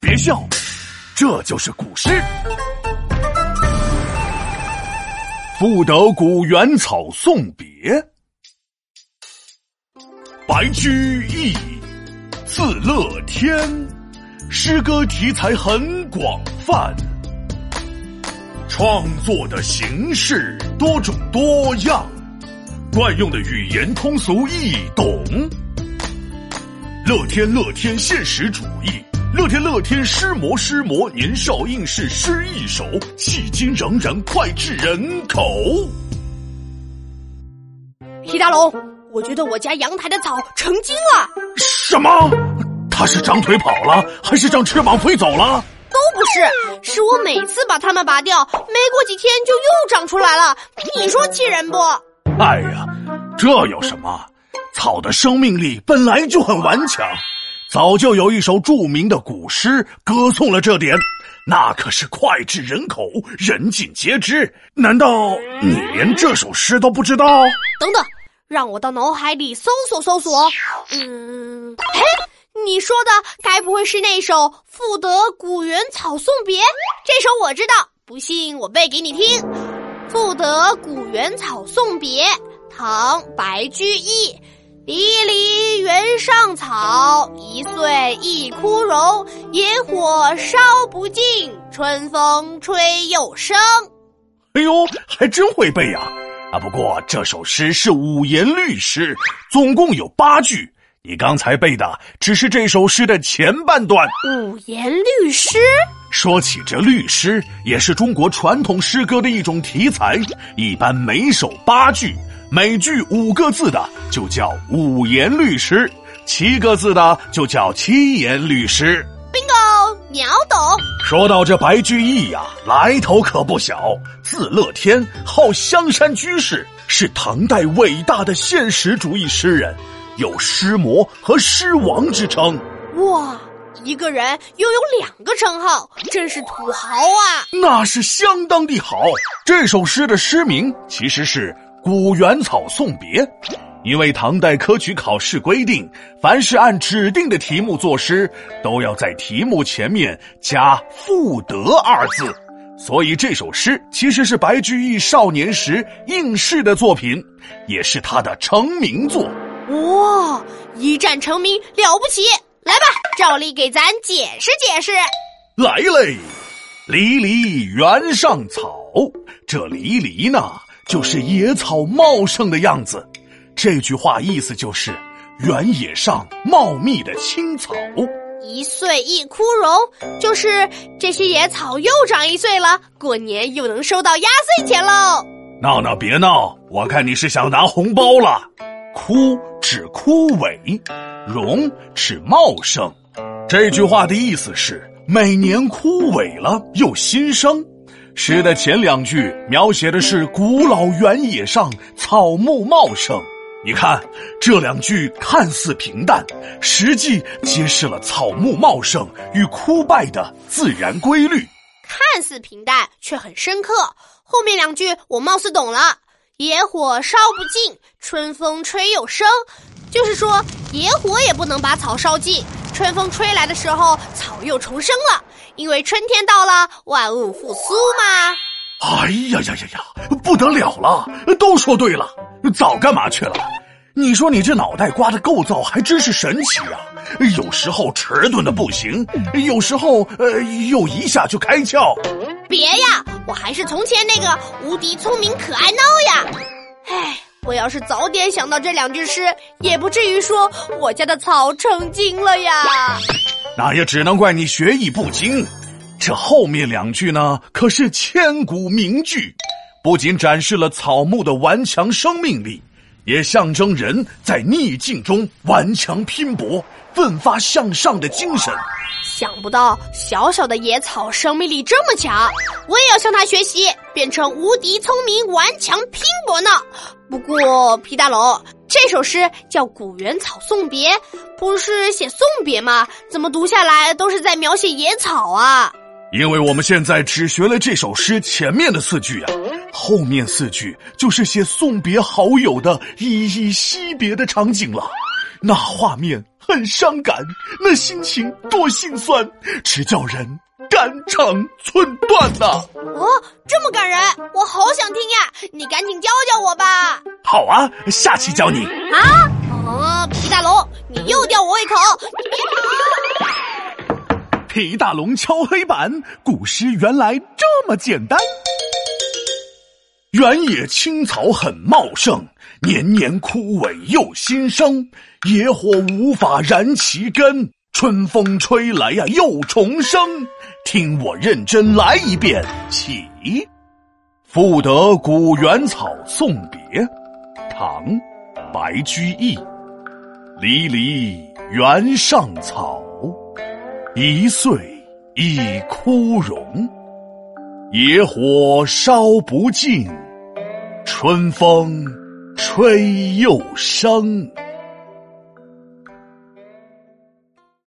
别笑，这就是古诗。赋得古原草送别，白居易，字乐天，诗歌题材很广泛，创作的形式多种多样，惯用的语言通俗易懂。乐天乐天现实主义，乐天乐天诗魔诗魔，年少应试诗一首，戏精仍然脍炙人口。皮大龙，我觉得我家阳台的草成精了。什么？它是长腿跑了，还是长翅膀飞走了？都不是，是我每次把它们拔掉，没过几天就又长出来了。你说气人不？哎呀，这有什么？草的生命力本来就很顽强，早就有一首著名的古诗歌颂了这点，那可是脍炙人口，人尽皆知。难道你连这首诗都不知道？等等，让我到脑海里搜索搜索。嗯，哎，你说的该不会是那首《赋得古原草送别》？这首我知道，不信我背给你听，《赋得古原草送别》，唐·白居易。离离原上草，一岁一枯荣。野火烧不尽，春风吹又生。哎呦，还真会背呀！啊，不过这首诗是五言律诗，总共有八句。你刚才背的只是这首诗的前半段。五言律诗，说起这律诗，也是中国传统诗歌的一种题材，一般每首八句。每句五个字的就叫五言律诗，七个字的就叫七言律诗。bingo，秒懂。说到这白居易呀，来头可不小，字乐天，号香山居士，是唐代伟大的现实主义诗人，有诗魔和诗王之称。哇，一个人拥有两个称号，真是土豪啊！那是相当的好。这首诗的诗名其实是。古原草送别，因为唐代科举考试规定，凡是按指定的题目作诗，都要在题目前面加“赋得”二字，所以这首诗其实是白居易少年时应试的作品，也是他的成名作。哇，一战成名了不起！来吧，照例给咱解释解释。来嘞，离离原上草，这离离呢？就是野草茂盛的样子，这句话意思就是原野上茂密的青草。一岁一枯荣，就是这些野草又长一岁了，过年又能收到压岁钱喽。闹闹别闹，我看你是想拿红包了。枯指枯萎，荣指茂盛。这句话的意思是每年枯萎了又新生。诗的前两句描写的是古老原野上草木茂盛，你看这两句看似平淡，实际揭示了草木茂盛与枯败的自然规律。看似平淡，却很深刻。后面两句我貌似懂了：野火烧不尽，春风吹又生。就是说，野火也不能把草烧尽，春风吹来的时候，草又重生了。因为春天到了，万物复苏嘛。哎呀呀呀呀，不得了了！都说对了，早干嘛去了？你说你这脑袋瓜的构造还真是神奇啊！有时候迟钝的不行，有时候呃又一下就开窍。别呀，我还是从前那个无敌聪明可爱闹呀！唉，我要是早点想到这两句诗，也不至于说我家的草成精了呀。那也只能怪你学艺不精。这后面两句呢，可是千古名句，不仅展示了草木的顽强生命力，也象征人在逆境中顽强拼搏、奋发向上的精神。想不到小小的野草生命力这么强，我也要向他学习，变成无敌聪明、顽强拼搏呢。不过皮大龙。这首诗叫《古原草送别》，不是写送别吗？怎么读下来都是在描写野草啊？因为我们现在只学了这首诗前面的四句啊，后面四句就是写送别好友的依依惜别的场景了，那画面很伤感，那心情多心酸，直叫人肝肠寸断呐！哦，这么感人，我好想听呀！你赶紧教教我吧。好啊，下期教你。啊？哦，皮大龙，你又吊我胃口，你别跑！皮大龙敲黑板，古诗原来这么简单。原野青草很茂盛，年年枯萎又新生。野火无法燃其根，春风吹来呀又重生。听我认真来一遍，起。赋得古原草送别，唐，白居易。离离原上草，一岁一枯荣。野火烧不尽，春风吹又生。